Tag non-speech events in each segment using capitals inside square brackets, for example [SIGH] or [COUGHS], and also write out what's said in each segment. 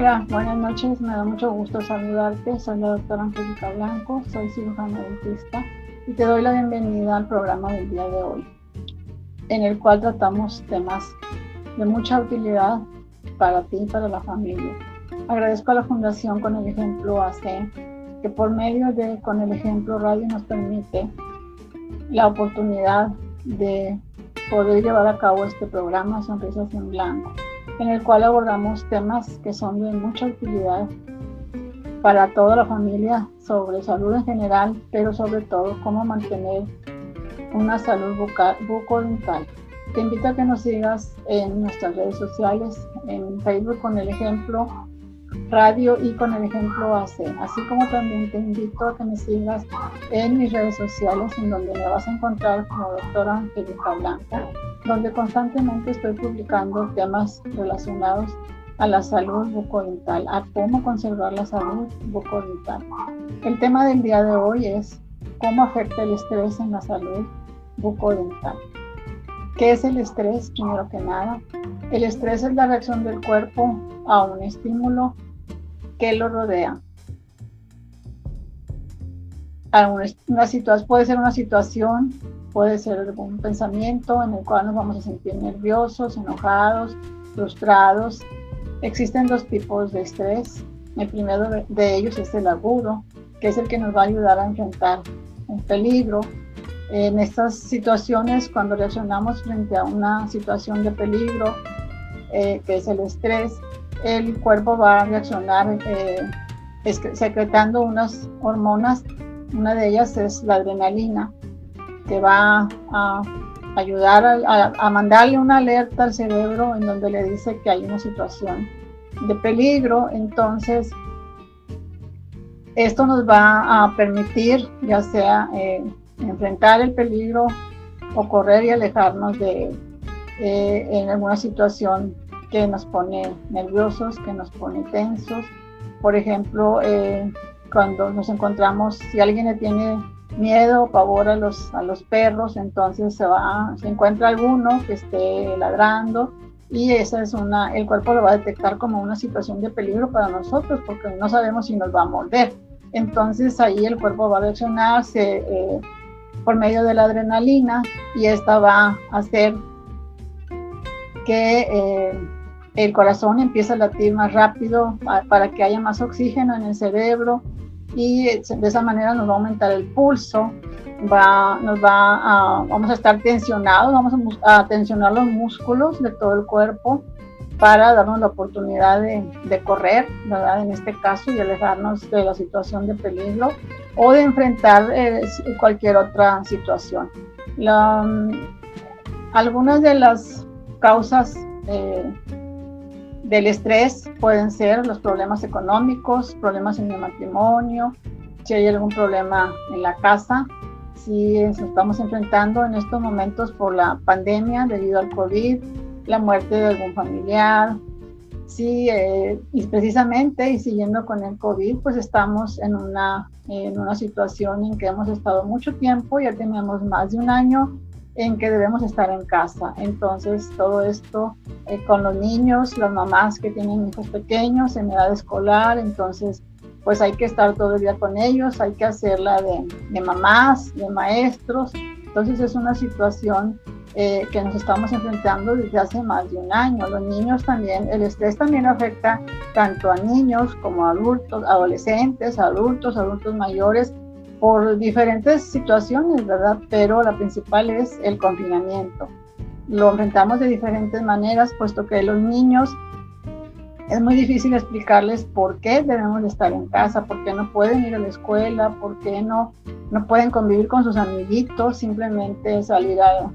Hola, buenas noches, me da mucho gusto saludarte. Soy la doctora Angélica Blanco, soy cirujana dentista y te doy la bienvenida al programa del día de hoy, en el cual tratamos temas de mucha utilidad para ti y para la familia. Agradezco a la Fundación Con el Ejemplo AC, que por medio de Con el Ejemplo Radio nos permite la oportunidad de poder llevar a cabo este programa Sonrisas en Blanco, en el cual abordamos temas que son de mucha utilidad para toda la familia sobre salud en general, pero sobre todo cómo mantener una salud bucodental. Te invito a que nos sigas en nuestras redes sociales, en Facebook con el ejemplo radio y con el ejemplo AC, así como también te invito a que me sigas en mis redes sociales en donde me vas a encontrar como doctora Angélica Blanca, donde constantemente estoy publicando temas relacionados a la salud bucodental, a cómo conservar la salud bucodental. El tema del día de hoy es cómo afecta el estrés en la salud bucodental. ¿Qué es el estrés? Primero que nada, el estrés es la reacción del cuerpo a un estímulo que lo rodea. Una situación, puede ser una situación, puede ser algún pensamiento en el cual nos vamos a sentir nerviosos, enojados, frustrados. Existen dos tipos de estrés. El primero de ellos es el agudo, que es el que nos va a ayudar a enfrentar un peligro. En estas situaciones, cuando reaccionamos frente a una situación de peligro, eh, que es el estrés, el cuerpo va a reaccionar eh, secretando unas hormonas. Una de ellas es la adrenalina, que va a ayudar a, mandarle una alerta al cerebro en donde le dice que hay una situación de peligro. Entonces, esto nos va a permitir, ya sea eh, enfrentar el peligro o correr y alejarnos de eh, en alguna situación que nos pone nerviosos, que nos pone tensos. Por ejemplo, eh, cuando nos encontramos, si alguien le tiene miedo o pavor a los, a los perros, entonces se va, se encuentra alguno que esté ladrando y esa es una, el cuerpo lo va a detectar como una situación de peligro para nosotros porque no sabemos si nos va a morder. Entonces ahí el cuerpo va a reaccionar eh, por medio de la adrenalina y esta va a hacer que eh, el corazón empieza a latir más rápido para que haya más oxígeno en el cerebro y de esa manera nos va a aumentar el pulso, va, nos va a, vamos a estar tensionados, vamos a, tensionar los músculos de todo el cuerpo para darnos la oportunidad de, correr, ¿verdad? En este caso, y alejarnos de la situación de peligro o de enfrentar eh, cualquier otra situación. Mm, algunas de las causas eh, del estrés pueden ser los problemas económicos, problemas en el matrimonio, si hay algún problema en la casa, si nos estamos enfrentando en estos momentos por la pandemia debido al COVID, la muerte de algún familiar, sí, eh, y precisamente, y siguiendo con el COVID, pues estamos en una, en una situación en que hemos estado mucho tiempo, ya tenemos más de un año en que debemos estar en casa. Entonces, todo esto eh, con los niños, las mamás que tienen hijos pequeños en edad escolar, entonces, pues hay que estar todo el día con ellos, hay que hacerla de, de mamás, de maestros. Entonces, es una situación eh, que nos estamos enfrentando desde hace más de un año. Los niños también, el estrés también afecta tanto a niños como a adultos, adolescentes, adultos, adultos mayores por diferentes situaciones, ¿verdad? Pero la principal es el confinamiento. Lo enfrentamos de diferentes maneras, puesto que los niños es muy difícil explicarles por qué debemos estar en casa, por qué no pueden ir a la escuela, por qué no, no pueden convivir con sus amiguitos, simplemente salir a,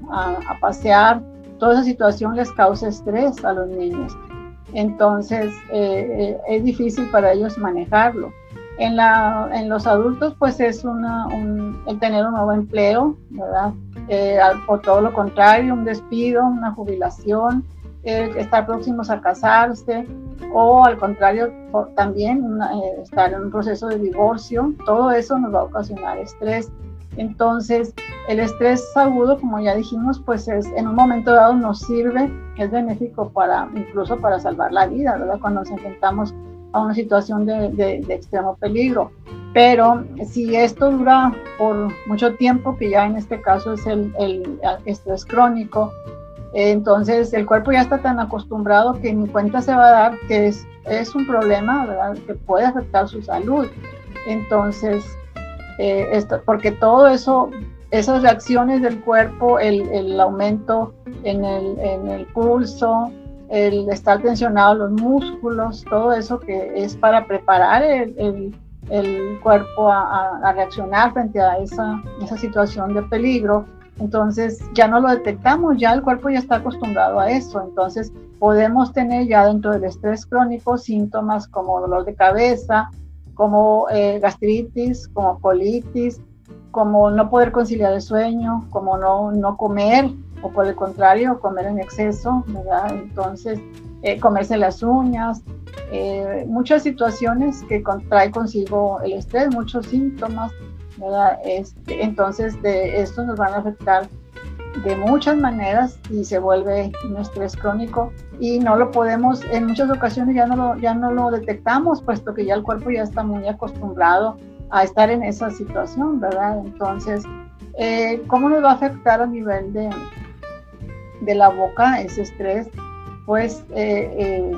pasear. Toda esa situación les causa estrés a los niños. Entonces eh, eh, es difícil para ellos manejarlo. En, la, en los adultos, pues es una, un, el tener un nuevo empleo, ¿verdad? Eh, o todo lo contrario, un despido, una jubilación, estar próximos a casarse, o al contrario, también eh, estar en un proceso de divorcio, todo eso nos va a ocasionar estrés. Entonces, el estrés agudo, como ya dijimos, pues es, en un momento dado nos sirve, es benéfico para incluso para salvar la vida, ¿verdad? Cuando nos enfrentamos a una situación de, de, extremo peligro. Pero si esto dura por mucho tiempo, que ya en este caso es el, el estrés crónico, entonces el cuerpo ya está tan acostumbrado que ni cuenta se va a dar que es, es un problema. Que puede afectar su salud. Entonces, eh, esto, porque todo eso, esas reacciones del cuerpo, el, el aumento en el, en el, pulso, el estar tensionado los músculos, todo eso que es para preparar el, el cuerpo a, reaccionar frente a esa, esa situación de peligro, entonces ya no lo detectamos, ya el cuerpo ya está acostumbrado a eso. Entonces podemos tener ya dentro del estrés crónico síntomas como dolor de cabeza, como eh, gastritis, como colitis, como no poder conciliar el sueño, como no, no comer o por el contrario comer en exceso, ¿verdad? Entonces eh, comerse las uñas, eh, muchas situaciones que trae consigo el estrés, muchos síntomas este, entonces, de esto nos van a afectar de muchas maneras y se vuelve un estrés crónico y no lo podemos, en muchas ocasiones ya no lo, ya no lo detectamos, puesto que ya el cuerpo ya está muy acostumbrado a estar en esa situación, ¿verdad? Entonces, eh, ¿cómo nos va a afectar a nivel de, de la boca ese estrés? Pues eh, eh,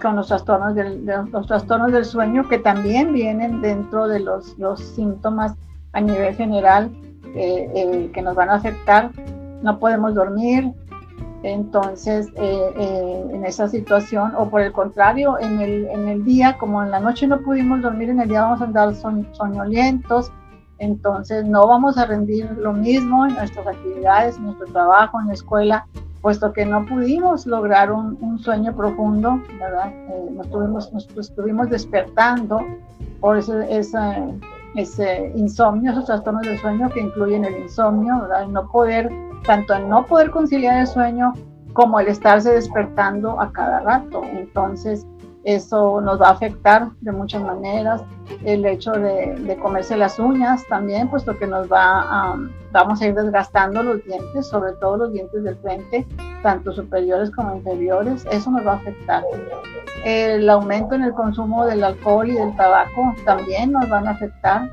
con los trastornos del, los trastornos del sueño que también vienen dentro de los, los síntomas a nivel general eh, que nos van a afectar. No podemos dormir, entonces en esa situación, o por el contrario, en el, en el día, como en la noche no pudimos dormir, en el día vamos a andar soñolientos, entonces no vamos a rendir lo mismo en nuestras actividades, en nuestro trabajo, en la escuela, puesto que no pudimos lograr un, sueño profundo, ¿verdad? nos, estuvimos, nos estuvimos despertando por ese, ese insomnio, esos trastornos del sueño que incluyen el insomnio, ¿verdad? No poder, tanto el no poder conciliar el sueño como el estarse despertando a cada rato. Entonces, eso nos va a afectar de muchas maneras. El hecho de, comerse las uñas también, puesto que nos va vamos a ir desgastando los dientes, sobre todo los dientes del frente, tanto superiores como inferiores. Eso nos va a afectar. El aumento en el consumo del alcohol y del tabaco también nos van a afectar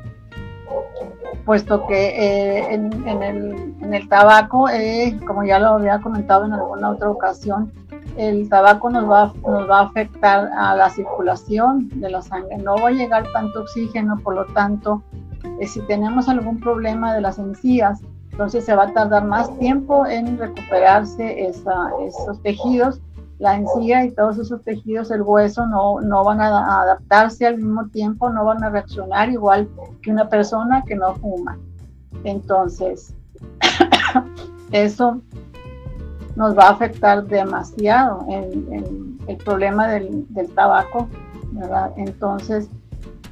puesto que eh, en, el, tabaco, eh, como ya lo había comentado en alguna otra ocasión, el tabaco nos va, a afectar a la circulación de la sangre, no va a llegar tanto oxígeno, por lo tanto, eh, si tenemos algún problema de las encías, entonces se va a tardar más tiempo en recuperarse esos tejidos, la encía y todos esos tejidos, el hueso, no van a adaptarse al mismo tiempo, no van a reaccionar igual que una persona que no fuma. Entonces, [COUGHS] eso nos va a afectar demasiado el problema del, tabaco, ¿verdad? Entonces,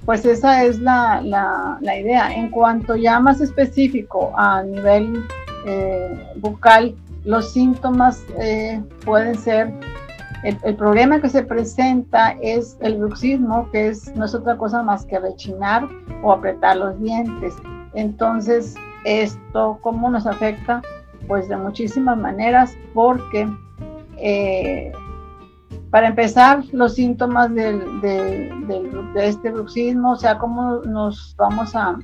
pues esa es la, idea. En cuanto ya más específico a nivel eh, bucal, los síntomas eh, pueden ser, el, problema que se presenta es el bruxismo, que es, no es otra cosa más que rechinar o apretar los dientes. Entonces, esto, ¿cómo nos afecta? Pues de muchísimas maneras, porque eh, para empezar, los síntomas de, este bruxismo, o sea, cómo nos vamos a,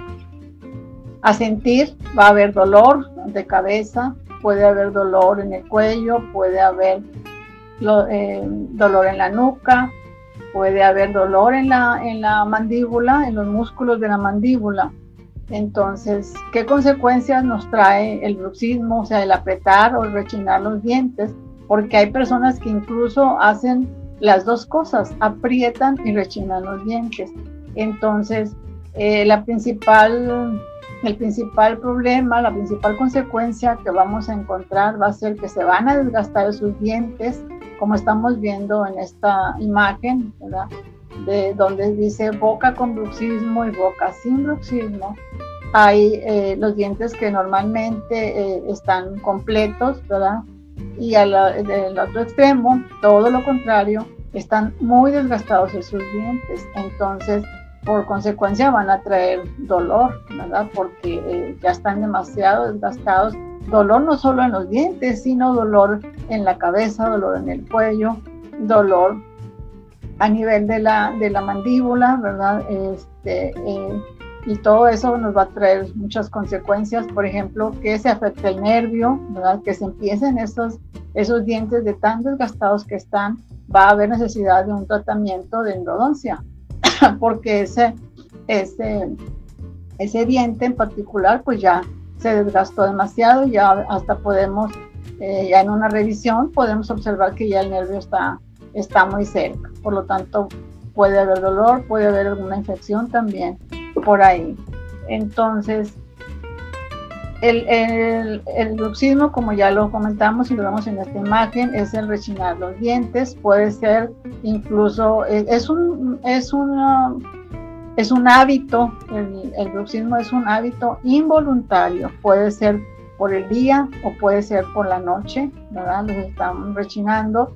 a sentir, va a haber dolor de cabeza, puede haber dolor en el cuello, puede haber eh, dolor en la nuca, puede haber dolor en la, en la mandíbula, en los músculos de la mandíbula entonces, ¿qué consecuencias nos trae el bruxismo, o sea, el apretar o el rechinar los dientes? Porque hay personas que incluso hacen las dos cosas, aprietan y rechinan los dientes. Entonces, eh, el principal problema, la principal consecuencia que vamos a encontrar va a ser que se van a desgastar sus dientes, como estamos viendo en esta imagen, ¿verdad? De donde dice boca con bruxismo y boca sin bruxismo, hay eh, los dientes que normalmente eh, están completos, ¿verdad? Y al otro extremo, todo lo contrario, están muy desgastados esos dientes. Entonces, por consecuencia, van a traer dolor, ¿verdad? Porque eh, ya están demasiado desgastados. Dolor no solo en los dientes, sino dolor en la cabeza, dolor en el cuello, dolor a nivel de la, de la mandíbula, ¿verdad? Este, eh, y todo eso nos va a traer muchas consecuencias, por ejemplo, que se afecte el nervio, ¿verdad? Que se empiecen esos, esos dientes de tan desgastados que están, va a haber necesidad de un tratamiento de endodoncia, [CLEARS THROAT] porque ese, ese, ese diente en particular, pues ya se desgastó demasiado, ya hasta podemos, eh, ya en una revisión, podemos observar que ya el nervio está, está muy cerca, por lo tanto puede haber dolor, puede haber alguna infección también por ahí. Entonces, el, el, bruxismo, como ya lo comentamos y lo vemos en esta imagen, es el rechinar los dientes, puede ser incluso, es un, es es un hábito, el, el bruxismo es un hábito involuntario, puede ser por el día o puede ser por la noche, ¿verdad? Los estamos rechinando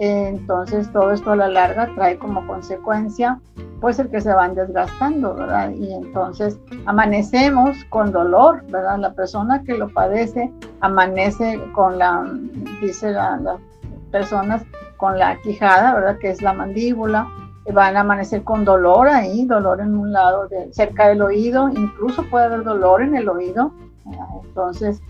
entonces todo esto a la larga trae como consecuencia pues el que se van desgastando, ¿verdad? Y entonces amanecemos con dolor, ¿verdad? La persona que lo padece amanece con la, dice las personas, con la quijada, ¿verdad? Que es la mandíbula, van a amanecer con dolor ahí, dolor en un lado, de, cerca del oído, incluso puede haber dolor en el oído, entonces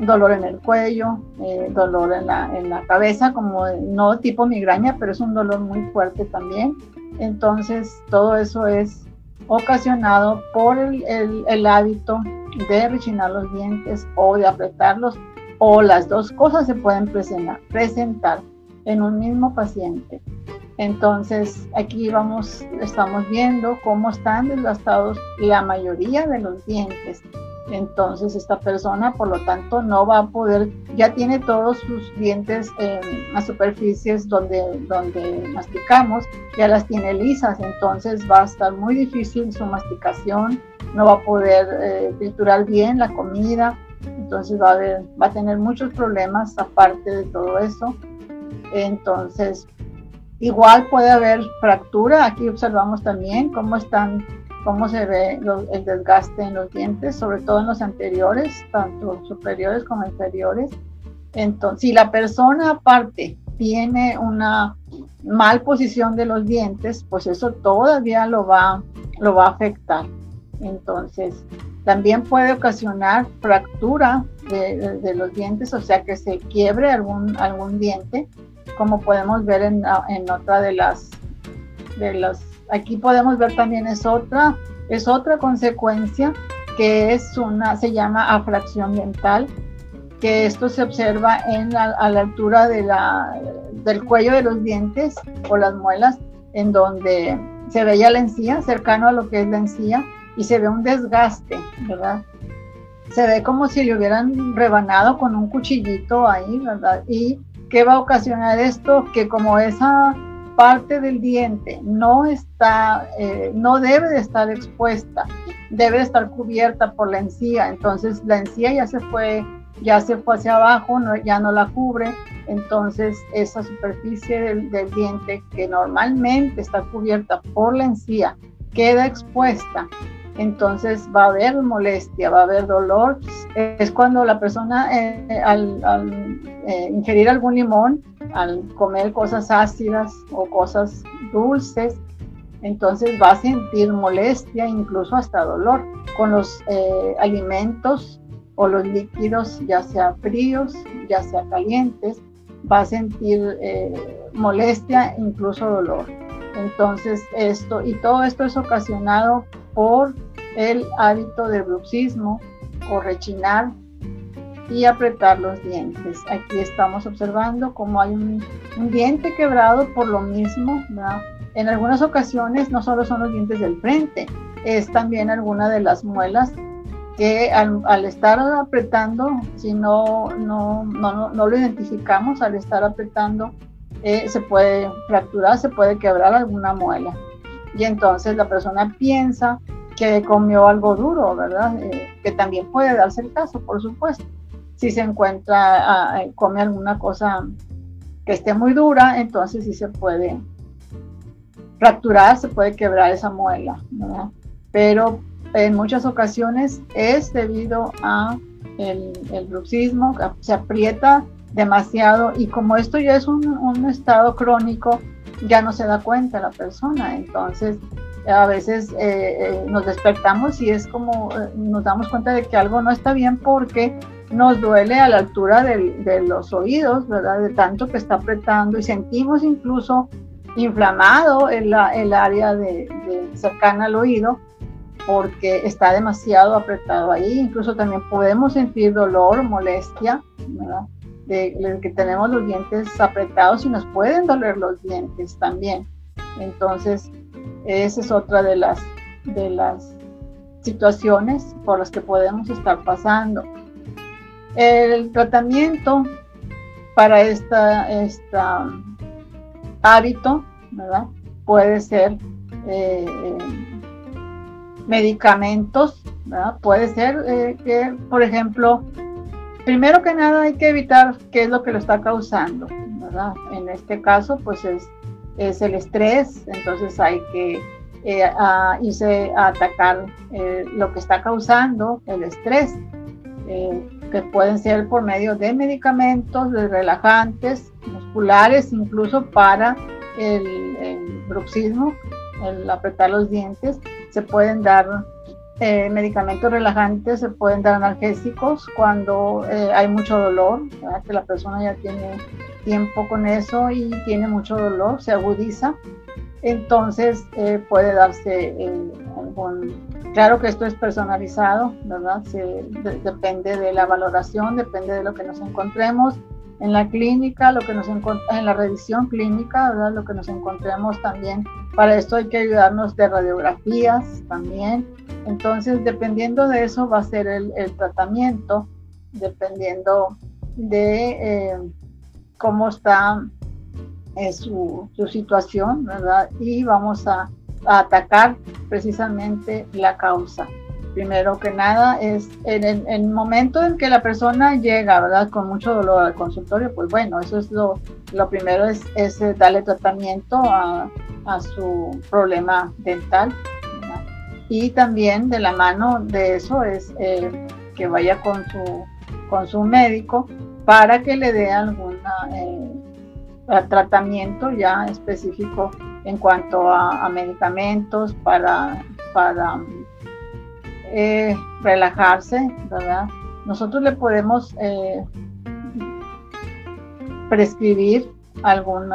dolor en el cuello, eh, dolor en la, en la cabeza, como no tipo migraña, pero es un dolor muy fuerte también. Entonces, todo eso es ocasionado por el, el, hábito de rechinar los dientes o de apretarlos, o las dos cosas se pueden presentar, presentar en un mismo paciente. Entonces, aquí vamos, estamos viendo cómo están desgastados la mayoría de los dientes entonces esta persona por lo tanto no va a poder, ya tiene todos sus dientes en las superficies donde, donde masticamos, ya las tiene lisas, entonces va a estar muy difícil su masticación, no va a poder eh, triturar bien la comida, entonces va a, va a tener muchos problemas aparte de todo eso. Entonces, igual puede haber fractura, aquí observamos también cómo están cómo se ve el desgaste en los dientes, sobre todo en los anteriores, tanto superiores como inferiores. Entonces, si la persona aparte tiene una mal posición de los dientes, pues eso todavía lo va, lo va a afectar. Entonces, también puede ocasionar fractura de, los dientes, o sea que se quiebre algún, algún diente, como podemos ver en, en otra de las, de las Aquí podemos ver también es otra, es otra consecuencia que es una, se llama afracción dental, que esto se observa en la, a la altura de la, del cuello de los dientes o las muelas, en donde se veía la encía, cercano a lo que es la encía, y se ve un desgaste, ¿verdad? Se ve como si le hubieran rebanado con un cuchillito ahí, ¿verdad? ¿Y qué va a ocasionar esto? Que como esa parte del diente no está, eh, no debe de estar expuesta, debe de estar cubierta por la encía, entonces la encía ya se fue, ya se fue hacia abajo, no, ya no la cubre, entonces esa superficie del, del diente que normalmente está cubierta por la encía queda expuesta entonces va a haber molestia, va a haber dolor. Es cuando la persona eh, al, eh, ingerir algún limón, al comer cosas ácidas o cosas dulces, entonces va a sentir molestia, incluso hasta dolor con los eh, alimentos o los líquidos, ya sea fríos, ya sea calientes, va a sentir molestia, incluso dolor. Entonces esto, y todo esto es ocasionado por el hábito de bruxismo o rechinar y apretar los dientes. Aquí estamos observando cómo hay un, diente quebrado por lo mismo. En algunas ocasiones no solo son los dientes del frente, es también alguna de las muelas que al, estar apretando, si no, no, no, no, lo identificamos, al estar apretando, eh, se puede fracturar, se puede quebrar alguna muela. Y entonces la persona piensa que comió algo duro, ¿verdad? Eh, que también puede darse el caso, por supuesto. Si se encuentra, uh, come alguna cosa que esté muy dura, entonces sí se puede fracturar, se puede quebrar esa muela, ¿verdad? Pero en muchas ocasiones es debido a el, el bruxismo, se aprieta demasiado y como esto ya es un, un estado crónico, ya no se da cuenta la persona. Entonces, a veces eh, eh, nos despertamos y es como eh, nos damos cuenta de que algo no está bien porque nos duele a la altura de los oídos, ¿verdad? De tanto que está apretando y sentimos incluso inflamado el, el área de, cercana al oído porque está demasiado apretado ahí. Incluso también podemos sentir dolor, molestia, ¿verdad? De, que tenemos los dientes apretados y nos pueden doler los dientes también. Entonces, esa es otra de las, de las situaciones por las que podemos estar pasando. El tratamiento para esta, esta hábito, ¿verdad? Puede ser eh, medicamentos. Puede ser eh, que, por ejemplo, primero que nada hay que evitar qué es lo que lo está causando, ¿verdad? En este caso, pues es es el estrés, entonces hay que eh, irse a atacar eh, lo que está causando el estrés, eh, que pueden ser por medio de medicamentos, de relajantes, musculares, incluso para el, el bruxismo, el apretar los dientes, se pueden dar medicamentos relajantes, se pueden dar analgésicos cuando hay mucho dolor, que la persona ya tiene tiempo con eso y tiene mucho dolor, se agudiza, entonces eh, puede darse eh. Claro que esto es personalizado, ¿verdad? depende de la valoración, depende de lo que nos encontremos en la clínica, lo que nos en la revisión clínica, ¿verdad? Lo que nos encontremos también. Para esto hay que ayudarnos de radiografías también. Entonces, dependiendo de eso va a ser el, tratamiento, dependiendo de eh, cómo está eh, su, situación, ¿verdad? Y vamos a, atacar precisamente la causa. Primero que nada es en el, momento en que la persona llega, ¿verdad? Con mucho dolor al consultorio, pues bueno, eso es lo, lo primero es, es eh, darle tratamiento a, su problema dental. Y también de la mano de eso es eh, que vaya con su, con su médico para que le dé algún eh, tratamiento ya específico en cuanto a, medicamentos para, para eh, relajarse, ¿verdad? Nosotros le podemos eh, prescribir algún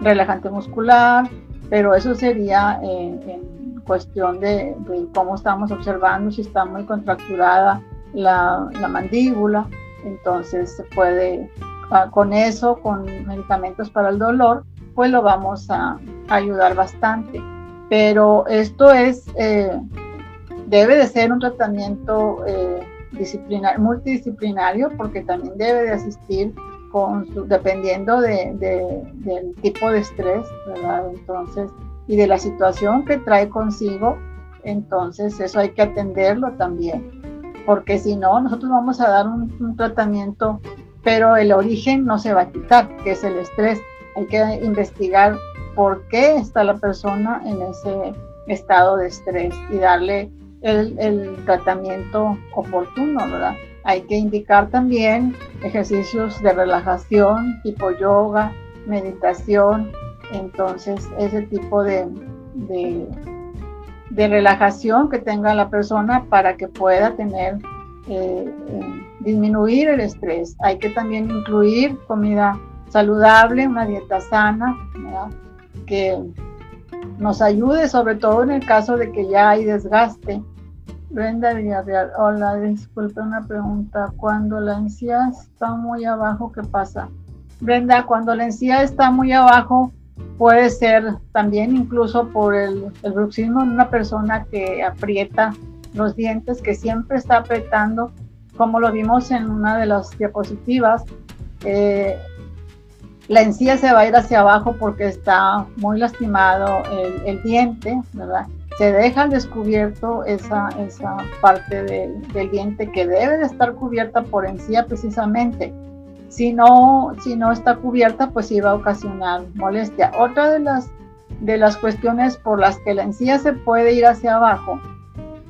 relajante muscular, pero eso sería en cuestión de, cómo estamos observando, si está muy contracturada la, la mandíbula entonces se puede, ah, con eso, con medicamentos para el dolor, pues lo vamos a ayudar bastante. Pero esto es, eh, debe de ser un tratamiento eh, multidisciplinario porque también debe de asistir con dependiendo del tipo de estrés. Entonces, y de la situación que trae consigo, entonces eso hay que atenderlo también porque si no, nosotros vamos a dar un, tratamiento, pero el origen no se va a quitar, que es el estrés. Hay que investigar por qué está la persona en ese estado de estrés y darle el, tratamiento oportuno, ¿verdad? Hay que indicar también ejercicios de relajación, tipo yoga, meditación, entonces ese tipo de, de relajación que tenga la persona para que pueda tener, eh, eh, disminuir el estrés. Hay que también incluir comida saludable, una dieta sana, que nos ayude, sobre todo en el caso de que ya hay desgaste. Brenda Villarreal, hola, disculpe una pregunta. Cuando la encía está muy abajo, ¿qué pasa? Brenda, cuando la encía está muy abajo, puede ser también incluso por el, bruxismo en una persona que aprieta los dientes, que siempre está apretando, como lo vimos en una de las diapositivas. Eh, la encía se va a ir hacia abajo porque está muy lastimado el, diente, ¿verdad? Se deja al descubierto esa, esa parte del diente que debe de estar cubierta por encía precisamente si no, si no está cubierta, pues iba a ocasionar molestia. Otra de las, de las cuestiones por las que la encía se puede ir hacia abajo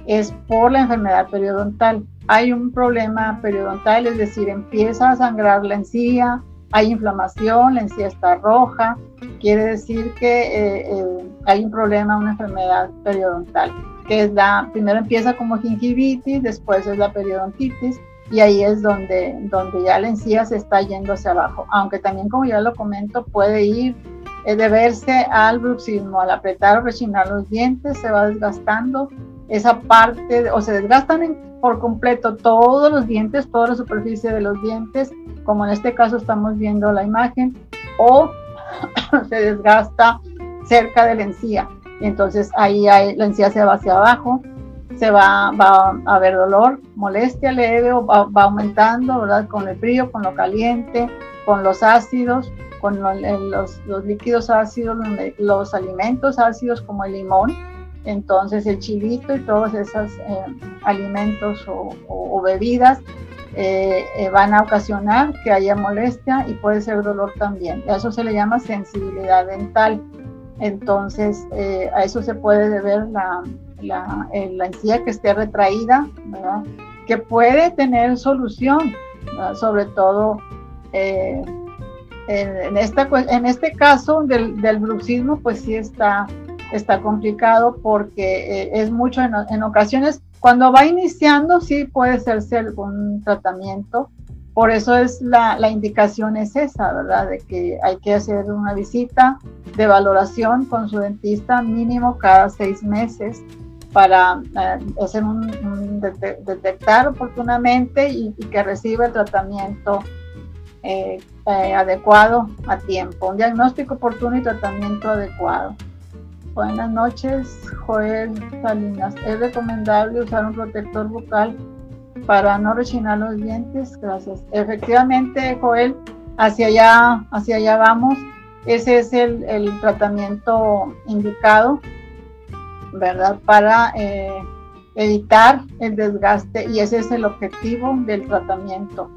es por la enfermedad periodontal. Hay un problema periodontal, es decir, empieza a sangrar la encía, hay inflamación, la encía está roja, quiere decir que eh, eh, hay un problema, una enfermedad periodontal, que es la, primero empieza como gingivitis, después es la periodontitis, y ahí es donde, donde ya la encía se está yendo hacia abajo, aunque también como ya lo comento puede ir eh, deberse al bruxismo, al apretar o rechinar los dientes, se va desgastando esa parte, o se desgastan por completo todos los dientes, toda la superficie de los dientes, como en este caso estamos viendo la imagen, o [COUGHS] se desgasta cerca de la encía. Entonces ahí la encía se va hacia abajo, se va, a haber dolor, molestia leve o va, aumentando, ¿verdad? Con el frío, con lo caliente, con los ácidos, con los, líquidos ácidos, los, alimentos ácidos como el limón. Entonces el chilito y todos esos eh, alimentos o, bebidas eh, eh, van a ocasionar que haya molestia y puede ser dolor también. A eso se le llama sensibilidad dental. Entonces a eso se puede deber la, la, encía que esté retraída, que puede tener solución, sobre todo en, en, esta, en este caso del, del, bruxismo, pues sí está, está complicado porque eh, es mucho en, ocasiones, cuando va iniciando sí puede hacerse algún tratamiento, por eso es la, la, indicación es esa, ¿verdad? De que hay que hacer una visita de valoración con su dentista mínimo cada seis meses para eh, hacer un, detectar oportunamente y, que reciba el tratamiento eh, eh, adecuado a tiempo, un diagnóstico oportuno y tratamiento adecuado. Buenas noches, Joel Salinas. ¿Es recomendable usar un protector bucal para no rechinar los dientes? Gracias. Efectivamente, Joel, hacia allá, hacia allá vamos. Ese es el, tratamiento indicado ¿verdad? Para eh, evitar el desgaste y ese es el objetivo del tratamiento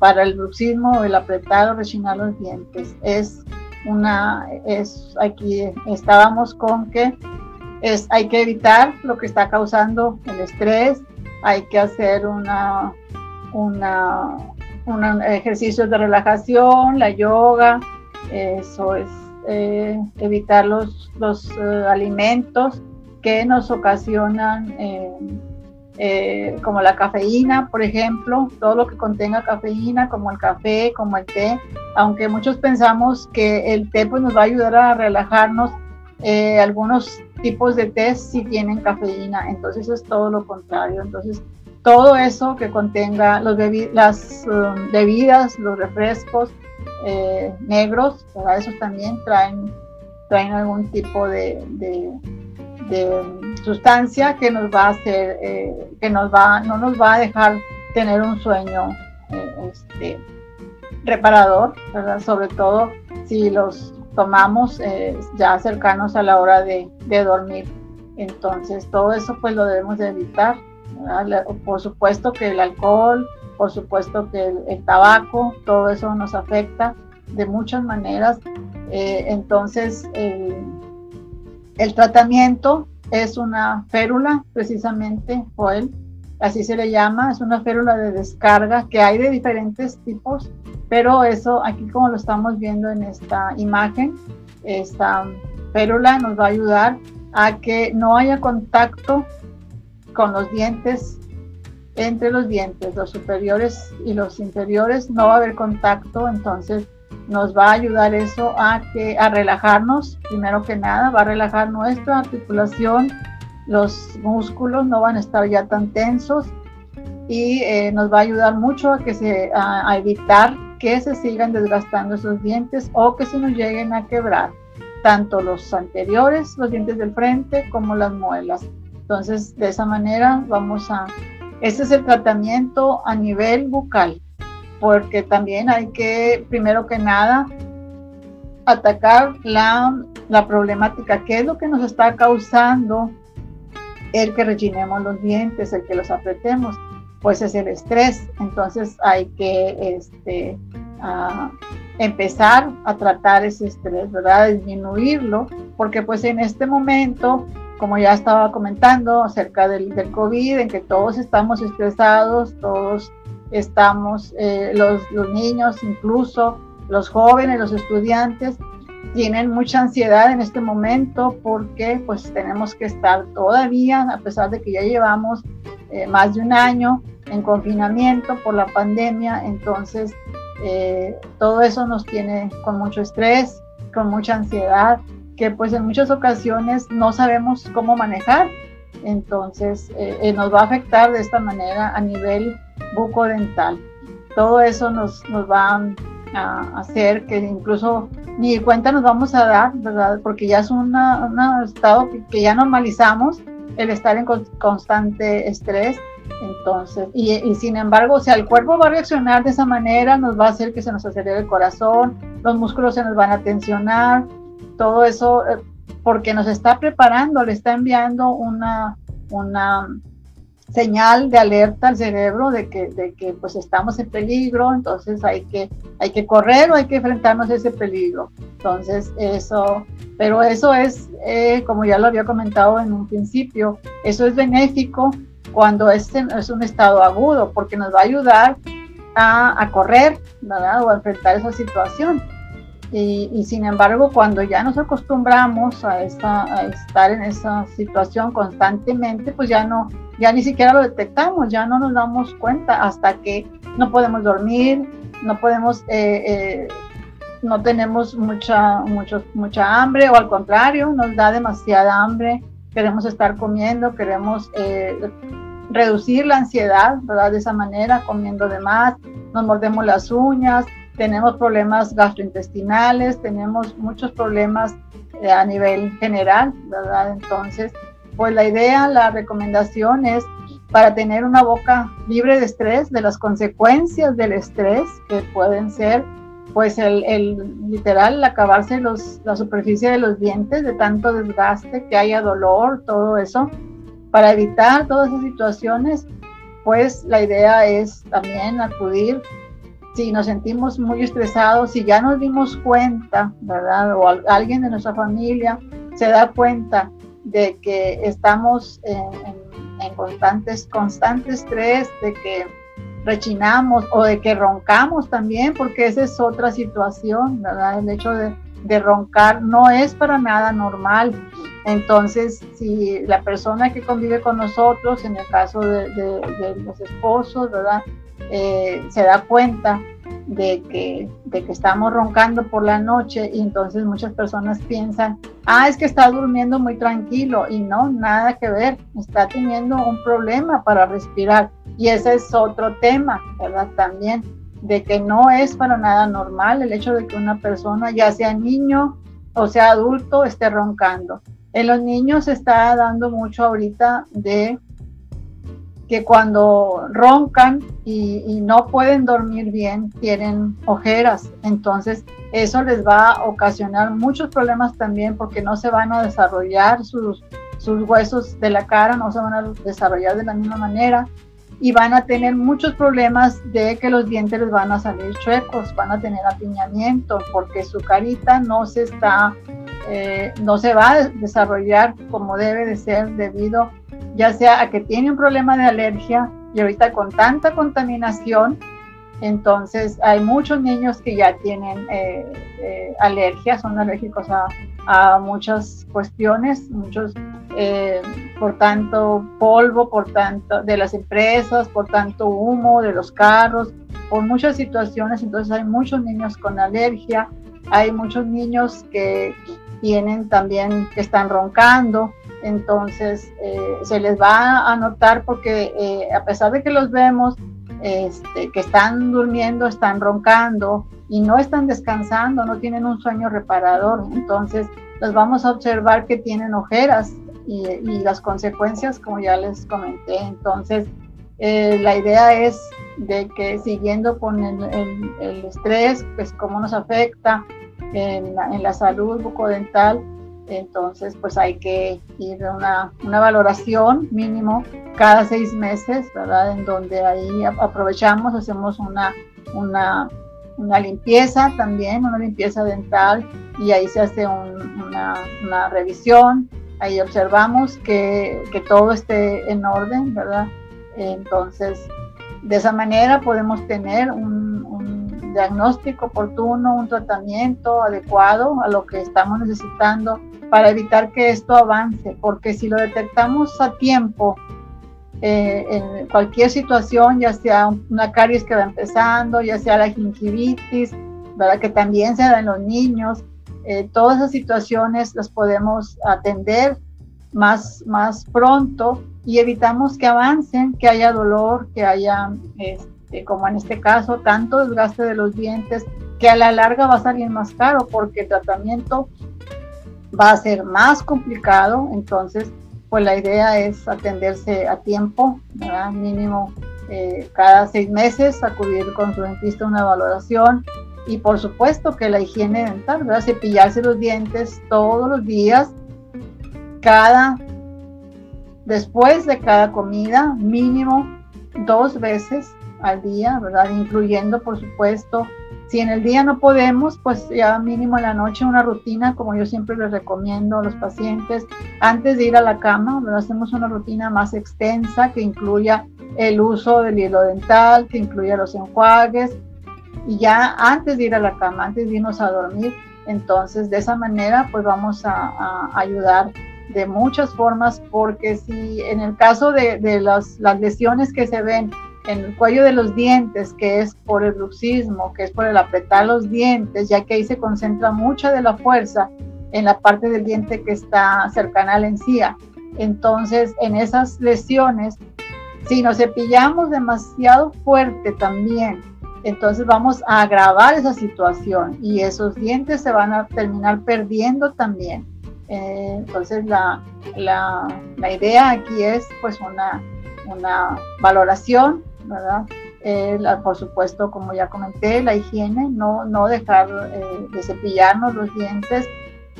para el bruxismo, el apretar o rechinar los dientes. Es una, es aquí estábamos con que es, hay que evitar lo que está causando el estrés, hay que hacer una, una, un ejercicio de relajación, la yoga, eso es eh, evitar los, los eh, alimentos que nos ocasionan, eh, como la cafeína, por ejemplo, todo lo que contenga cafeína, como el café, como el té, aunque muchos pensamos que el té pues, nos va a ayudar a relajarnos, algunos tipos de té sí tienen cafeína, entonces es todo lo contrario. Entonces, todo eso que contenga los las um, bebidas, los refrescos, eh, negros, para esos también traen, traen algún tipo de, sustancia que nos va a hacer, eh, que nos va, no nos va a dejar tener un sueño eh, este, reparador, sobre todo si los tomamos ya cercanos a la hora de, dormir. Entonces todo eso pues lo debemos de evitar. Por supuesto que el alcohol, por supuesto que el, tabaco, todo eso nos afecta de muchas maneras. Eh, entonces, el tratamiento es una férula, precisamente, Joel, así se le llama, es una férula de descarga que hay de diferentes tipos, pero eso aquí como lo estamos viendo en esta imagen, esta férula nos va a ayudar a que no haya contacto con los dientes entre los dientes, los superiores y los inferiores, no va a haber contacto, entonces nos va a ayudar eso a, que, a relajarnos, primero que nada, va a relajar nuestra articulación, los músculos no van a estar ya tan tensos y eh, nos va a ayudar mucho a, que se, a, evitar que se sigan desgastando esos dientes o que se nos lleguen a quebrar, tanto los anteriores, los dientes del frente, como las muelas. Entonces, de esa manera vamos a ese es el tratamiento a nivel bucal, porque también hay que, primero que nada, atacar la, problemática, qué es lo que nos está causando el que rellenemos los dientes, el que los apretemos, pues es el estrés. Entonces hay que este, empezar a tratar ese estrés, ¿verdad? Disminuirlo, porque pues en este momento como ya estaba comentando, acerca del COVID, en que todos estamos estresados, todos estamos, eh, los, los niños incluso, los jóvenes, los estudiantes, tienen mucha ansiedad en este momento porque pues tenemos que estar todavía, a pesar de que ya llevamos eh, más de un año en confinamiento por la pandemia, entonces eh, todo eso nos tiene con mucho estrés, con mucha ansiedad, que pues en muchas ocasiones no sabemos cómo manejar. Entonces eh, nos va a afectar de esta manera a nivel bucodental. Todo eso nos, nos va a hacer que incluso ni cuenta nos vamos a dar, ¿verdad? Porque ya es un estado que, ya normalizamos el estar en constante estrés. Entonces, y, y, sin embargo, o sea, el cuerpo va a reaccionar de esa manera, nos va a hacer que se nos acelere el corazón, los músculos se nos van a tensionar, todo eso, eh, porque nos está preparando, le está enviando una, una señal de alerta al cerebro de que, de que pues estamos en peligro, entonces hay que, hay que correr o hay que enfrentarnos a ese peligro. Entonces eso, pero eso es, eh, como ya lo había comentado en un principio, eso es benéfico cuando es, es un estado agudo, porque nos va a ayudar a, a correr, ¿verdad? O a enfrentar esa situación. Y, sin embargo, cuando ya nos acostumbramos a, estar en esa situación constantemente, pues ya no, ya ni siquiera lo detectamos, ya no nos damos cuenta hasta que no podemos dormir, no podemos, eh, eh, no tenemos mucha, mucho, mucha hambre o al contrario, nos da demasiada hambre, queremos estar comiendo, queremos eh, reducir la ansiedad, ¿verdad? De esa manera, comiendo de más, nos mordemos las uñas, tenemos problemas gastrointestinales, tenemos muchos problemas a nivel general, ¿verdad? Entonces, pues la idea, la recomendación es para tener una boca libre de estrés, de las consecuencias del estrés, que pueden ser, pues, el, el literal, acabarse los, la superficie de los dientes de tanto desgaste, que haya dolor, todo eso. Para evitar todas esas situaciones, pues la idea es también acudir si nos sentimos muy estresados, si ya nos dimos cuenta, ¿verdad? O alguien de nuestra familia se da cuenta de que estamos en, constantes, constante estrés, de que rechinamos o de que roncamos también, porque esa es otra situación, ¿verdad? El hecho de, roncar no es para nada normal. Entonces, si la persona que convive con nosotros, en el caso de, los esposos, ¿verdad? Eh, se da cuenta de que, de que estamos roncando por la noche y entonces muchas personas piensan, ah, es que está durmiendo muy tranquilo y no, nada que ver, está teniendo un problema para respirar y ese es otro tema, ¿verdad? También de que no es para nada normal el hecho de que una persona, ya sea niño o sea adulto, esté roncando. En los niños se está dando mucho ahorita de que cuando roncan y, no pueden dormir bien, tienen ojeras. Entonces, eso les va a ocasionar muchos problemas también porque no se van a desarrollar sus, sus huesos de la cara, no se van a desarrollar de la misma manera y van a tener muchos problemas de que los dientes les van a salir chuecos, van a tener apiñamiento porque su carita no se está, eh, no se va a desarrollar como debe de ser debido ya sea a que tiene un problema de alergia y ahorita con tanta contaminación, entonces hay muchos niños que ya tienen eh, eh, alergia, son alérgicos a, muchas cuestiones, muchos, eh, por tanto polvo, por tanto de las empresas, por tanto humo de los carros, por muchas situaciones, entonces hay muchos niños con alergia, hay muchos niños que tienen también, que están roncando, entonces eh, se les va a notar porque eh, a pesar de que los vemos este, que están durmiendo, están roncando y no están descansando, no tienen un sueño reparador, entonces los vamos a observar que tienen ojeras y, las consecuencias como ya les comenté. Entonces eh, la idea es de que siguiendo con el, estrés, pues cómo nos afecta en en la salud bucodental, entonces, pues hay que ir a una, una, valoración mínimo cada seis meses, ¿verdad? En donde ahí aprovechamos, hacemos una, una, una limpieza también, una limpieza dental, y ahí se hace una, una, revisión ahí observamos que, que todo esté en orden, ¿verdad? Entonces, de esa manera podemos tener un, un, diagnóstico oportuno, un tratamiento adecuado a lo que estamos necesitando para evitar que esto avance, porque si lo detectamos a tiempo, eh, en cualquier situación, ya sea una caries que va empezando, ya sea la gingivitis, ¿verdad? que también se en los niños, eh, todas esas situaciones las podemos atender más, más pronto y evitamos que avancen, que haya dolor, que haya, este, como en este caso, tanto desgaste de los dientes, que a la larga va a salir más caro porque el tratamiento va a ser más complicado, entonces pues la idea es atenderse a tiempo, ¿verdad? mínimo eh, cada seis meses, acudir con su dentista a una valoración y por supuesto que la higiene dental, ¿verdad? cepillarse los dientes todos los días, cada, después de cada comida, mínimo dos veces al día, ¿verdad? incluyendo por supuesto si en el día no podemos, pues ya mínimo en la noche una rutina, como yo siempre les recomiendo a los pacientes, antes de ir a la cama, hacemos una rutina más extensa que incluya el uso del hilo dental, que incluya los enjuagues, y ya antes de ir a la cama, antes de irnos a dormir, entonces de esa manera pues vamos a, a ayudar de muchas formas, porque si en el caso de, de las, las lesiones que se ven en el cuello de los dientes, que es por el bruxismo, que es por el apretar los dientes, ya que ahí se concentra mucha de la fuerza en la parte del diente que está cercana a la encía. Entonces, en esas lesiones, si nos cepillamos demasiado fuerte también, entonces vamos a agravar esa situación y esos dientes se van a terminar perdiendo también. Eh, entonces, la, la, la idea aquí es pues una, una valoración ¿verdad? Eh, por supuesto, como ya comenté, la higiene, no, no dejar eh, de cepillarnos los dientes.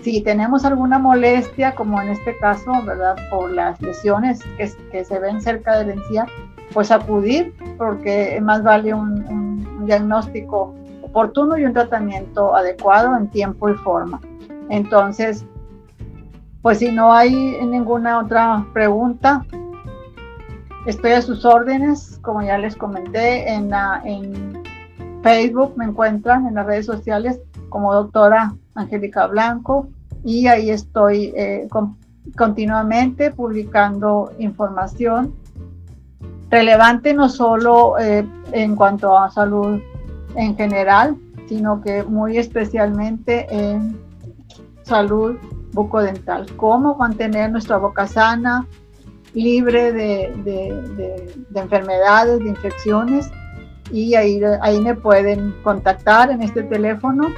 Si tenemos alguna molestia, como en este caso, ¿verdad? Por las lesiones que, que se ven cerca de la encía, pues acudir, porque más vale un, un diagnóstico oportuno y un tratamiento adecuado en tiempo y forma. Entonces, pues si no hay ninguna otra pregunta, Estoy a sus órdenes, como ya les comenté, en, Facebook me encuentran en las redes sociales como doctora Angélica Blanco y ahí estoy eh, continuamente publicando información relevante no solo eh, en cuanto a salud en general, sino que muy especialmente en salud bucodental, cómo mantener nuestra boca sana, libre de, enfermedades, de infecciones y ahí, ahí me pueden contactar en este teléfono,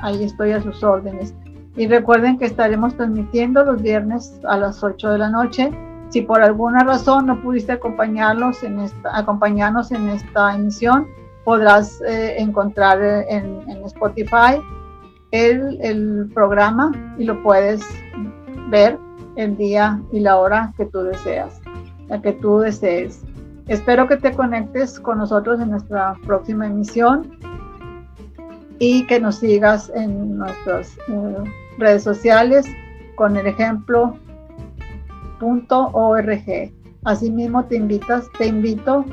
ahí estoy a sus órdenes. Y recuerden que estaremos transmitiendo los viernes a las 8 de la noche. Si por alguna razón no pudiste acompañarnos en esta, acompañarnos en esta emisión, podrás eh, encontrar en, en Spotify el, el programa y lo puedes ver el día y la hora que tú deseas, la que tú desees. Espero que te conectes con nosotros en nuestra próxima emisión y que nos sigas en nuestras eh, redes sociales con el ejemplo .org. Asimismo te invitas, te invito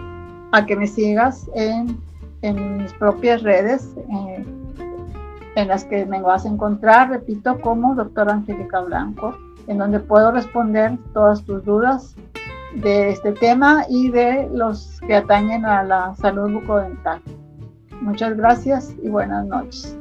a que me sigas en, en mis propias redes eh, en las que me vas a encontrar, repito, como doctora Angélica Blanco en donde puedo responder todas tus dudas de este tema y de los que atañen a la salud bucodental. Muchas gracias y buenas noches.